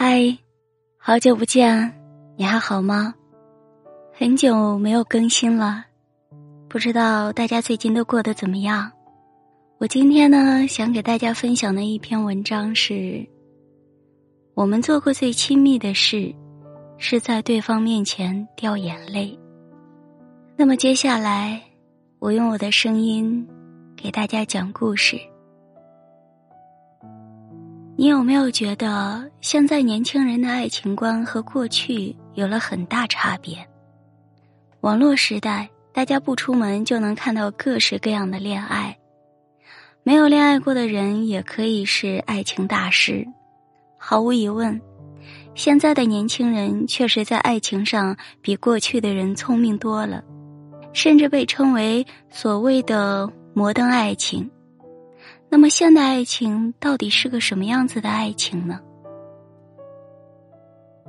嗨，好久不见，你还好吗？很久没有更新了，不知道大家最近都过得怎么样？我今天呢，想给大家分享的一篇文章是：我们做过最亲密的事，是在对方面前掉眼泪。那么接下来，我用我的声音给大家讲故事。你有没有觉得，现在年轻人的爱情观和过去有了很大差别？网络时代，大家不出门就能看到各式各样的恋爱，没有恋爱过的人也可以是爱情大师。毫无疑问，现在的年轻人确实在爱情上比过去的人聪明多了，甚至被称为所谓的摩登爱情。那么，现代爱情到底是个什么样子的爱情呢？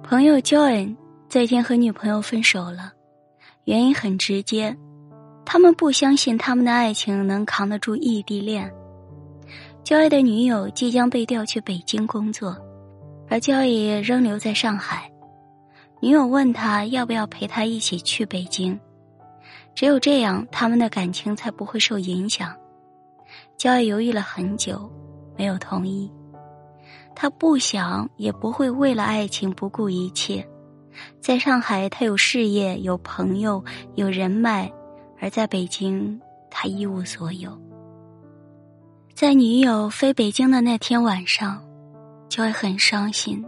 朋友 Joan 最近和女朋友分手了，原因很直接，他们不相信他们的爱情能扛得住异地恋。Joan 的女友即将被调去北京工作，而 Joan 仍留在上海。女友问他要不要陪他一起去北京，只有这样，他们的感情才不会受影响。焦爱犹豫了很久，没有同意。他不想，也不会为了爱情不顾一切。在上海，他有事业、有朋友、有人脉；而在北京，他一无所有。在女友飞北京的那天晚上，焦爱很伤心，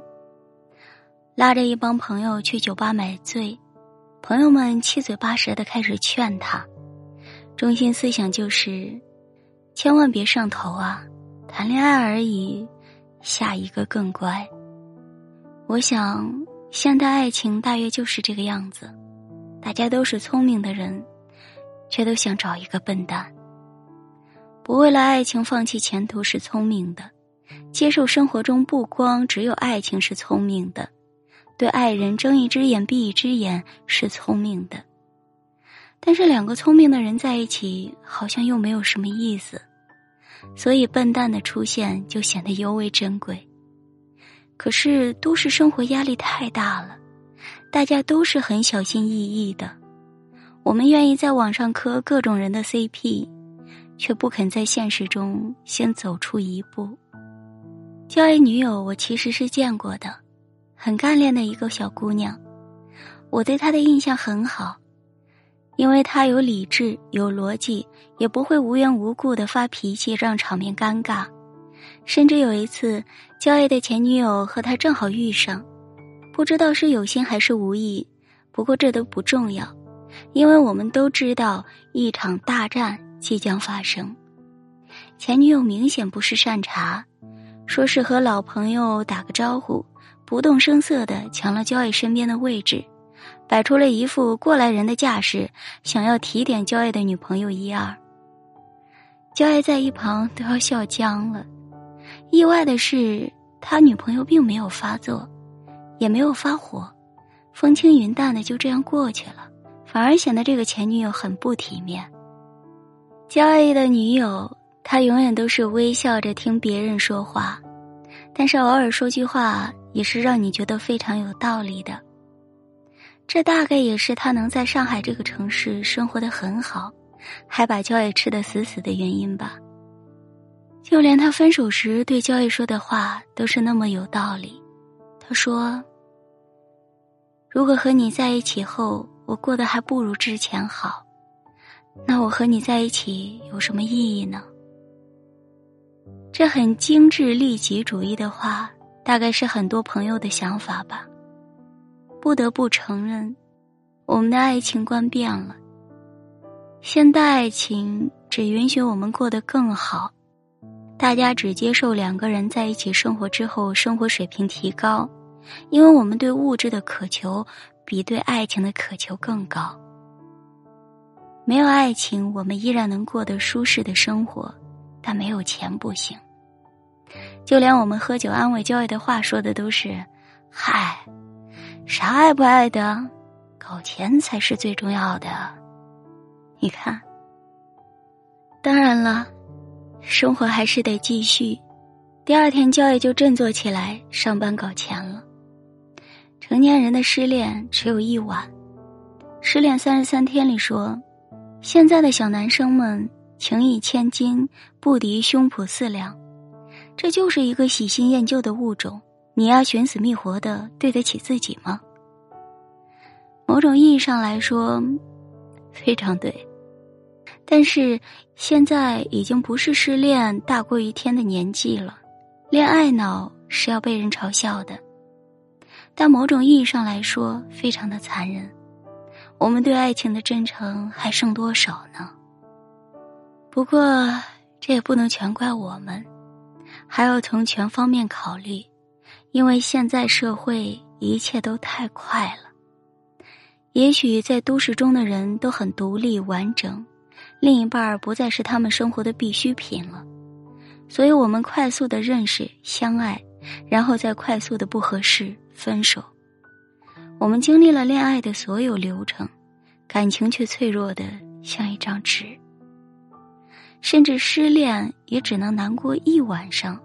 拉着一帮朋友去酒吧买醉。朋友们七嘴八舌的开始劝他，中心思想就是。千万别上头啊！谈恋爱而已，下一个更乖。我想，现代爱情大约就是这个样子，大家都是聪明的人，却都想找一个笨蛋。不为了爱情放弃前途是聪明的，接受生活中不光只有爱情是聪明的，对爱人睁一只眼闭一只眼是聪明的。但是两个聪明的人在一起，好像又没有什么意思，所以笨蛋的出现就显得尤为珍贵。可是都市生活压力太大了，大家都是很小心翼翼的。我们愿意在网上磕各种人的 CP，却不肯在现实中先走出一步。交一女友，我其实是见过的，很干练的一个小姑娘，我对她的印象很好。因为他有理智、有逻辑，也不会无缘无故的发脾气，让场面尴尬。甚至有一次，焦爱的前女友和他正好遇上，不知道是有心还是无意，不过这都不重要，因为我们都知道一场大战即将发生。前女友明显不是善茬，说是和老朋友打个招呼，不动声色的抢了焦爱身边的位置。摆出了一副过来人的架势，想要提点焦爱的女朋友一二。焦爱在一旁都要笑僵了。意外的是，他女朋友并没有发作，也没有发火，风轻云淡的就这样过去了，反而显得这个前女友很不体面。焦爱的女友，她永远都是微笑着听别人说话，但是偶尔说句话，也是让你觉得非常有道理的。这大概也是他能在上海这个城市生活的很好，还把焦爱吃的死死的原因吧。就连他分手时对焦爱说的话都是那么有道理。他说：“如果和你在一起后，我过得还不如之前好，那我和你在一起有什么意义呢？”这很精致利己主义的话，大概是很多朋友的想法吧。不得不承认，我们的爱情观变了。现代爱情只允许我们过得更好，大家只接受两个人在一起生活之后生活水平提高，因为我们对物质的渴求比对爱情的渴求更高。没有爱情，我们依然能过得舒适的生活，但没有钱不行。就连我们喝酒安慰交易的话说的都是：“嗨。”啥爱不爱的，搞钱才是最重要的。你看，当然了，生活还是得继续。第二天，教育就振作起来，上班搞钱了。成年人的失恋只有一晚，《失恋三十三天》里说，现在的小男生们情义千金，不敌胸脯四两，这就是一个喜新厌旧的物种。你要寻死觅活的对得起自己吗？某种意义上来说，非常对。但是现在已经不是失恋大过于天的年纪了，恋爱脑是要被人嘲笑的。但某种意义上来说，非常的残忍。我们对爱情的真诚还剩多少呢？不过这也不能全怪我们，还要从全方面考虑。因为现在社会一切都太快了，也许在都市中的人都很独立完整，另一半不再是他们生活的必需品了，所以我们快速的认识、相爱，然后再快速的不合适分手。我们经历了恋爱的所有流程，感情却脆弱的像一张纸，甚至失恋也只能难过一晚上。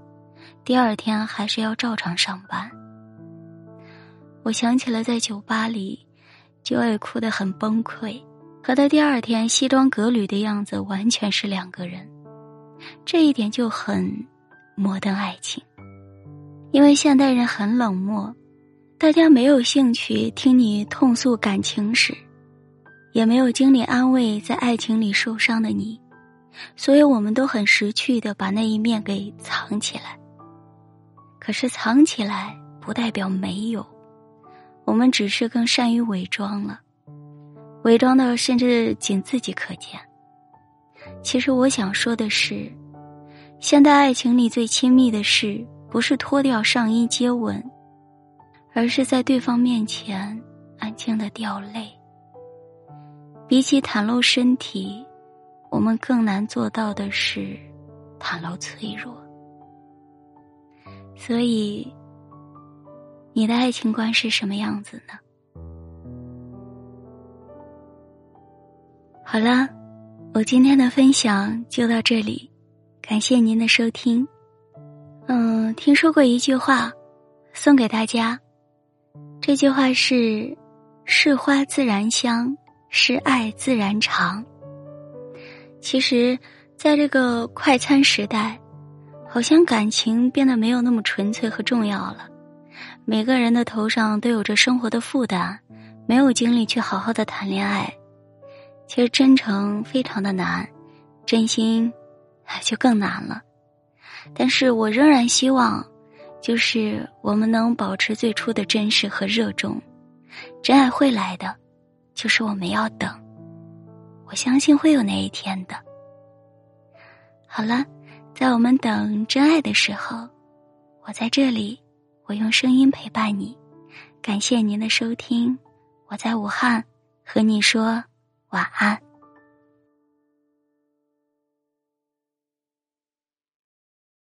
第二天还是要照常上班。我想起了在酒吧里，就爱哭得很崩溃，和他第二天西装革履的样子完全是两个人。这一点就很摩登爱情，因为现代人很冷漠，大家没有兴趣听你痛诉感情史，也没有精力安慰在爱情里受伤的你，所以我们都很识趣的把那一面给藏起来。可是藏起来不代表没有，我们只是更善于伪装了，伪装的甚至仅自己可见。其实我想说的是，现代爱情里最亲密的事，不是脱掉上衣接吻，而是在对方面前安静的掉泪。比起袒露身体，我们更难做到的是袒露脆弱。所以，你的爱情观是什么样子呢？好了，我今天的分享就到这里，感谢您的收听。嗯，听说过一句话，送给大家。这句话是：“是花自然香，是爱自然长。”其实，在这个快餐时代。好像感情变得没有那么纯粹和重要了，每个人的头上都有着生活的负担，没有精力去好好的谈恋爱。其实真诚非常的难，真心就更难了。但是我仍然希望，就是我们能保持最初的真实和热衷，真爱会来的，就是我们要等。我相信会有那一天的。好了。在我们等真爱的时候，我在这里，我用声音陪伴你。感谢您的收听，我在武汉和你说晚安。